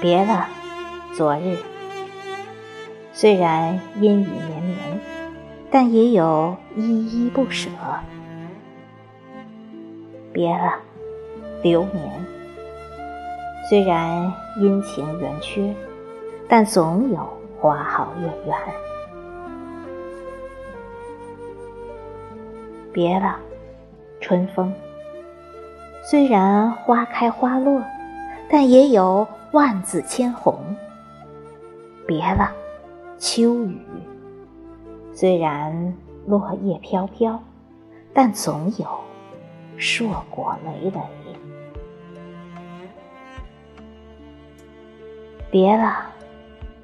别了昨日。虽然阴雨绵绵但也有依依不舍。别了流年。虽然阴晴圆缺，但总有花好月圆。别了，春风。虽然花开花落，但也有万紫千红。别了。秋雨，虽然落叶飘飘，但总有硕果累累。别了，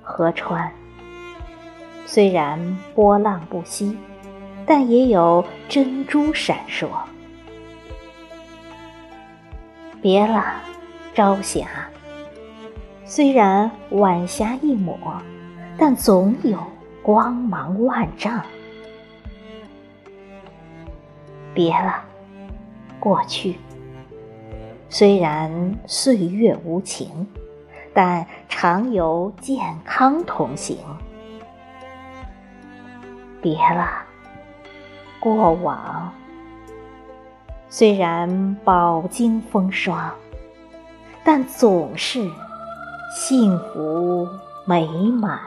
河川。虽然波浪不息，但也有珍珠闪烁。别了，朝霞。虽然晚霞一抹。但总有光芒万丈。别了，过去。虽然岁月无情，但常由健康同行。别了，过往。虽然饱经风霜，但总是幸福美满。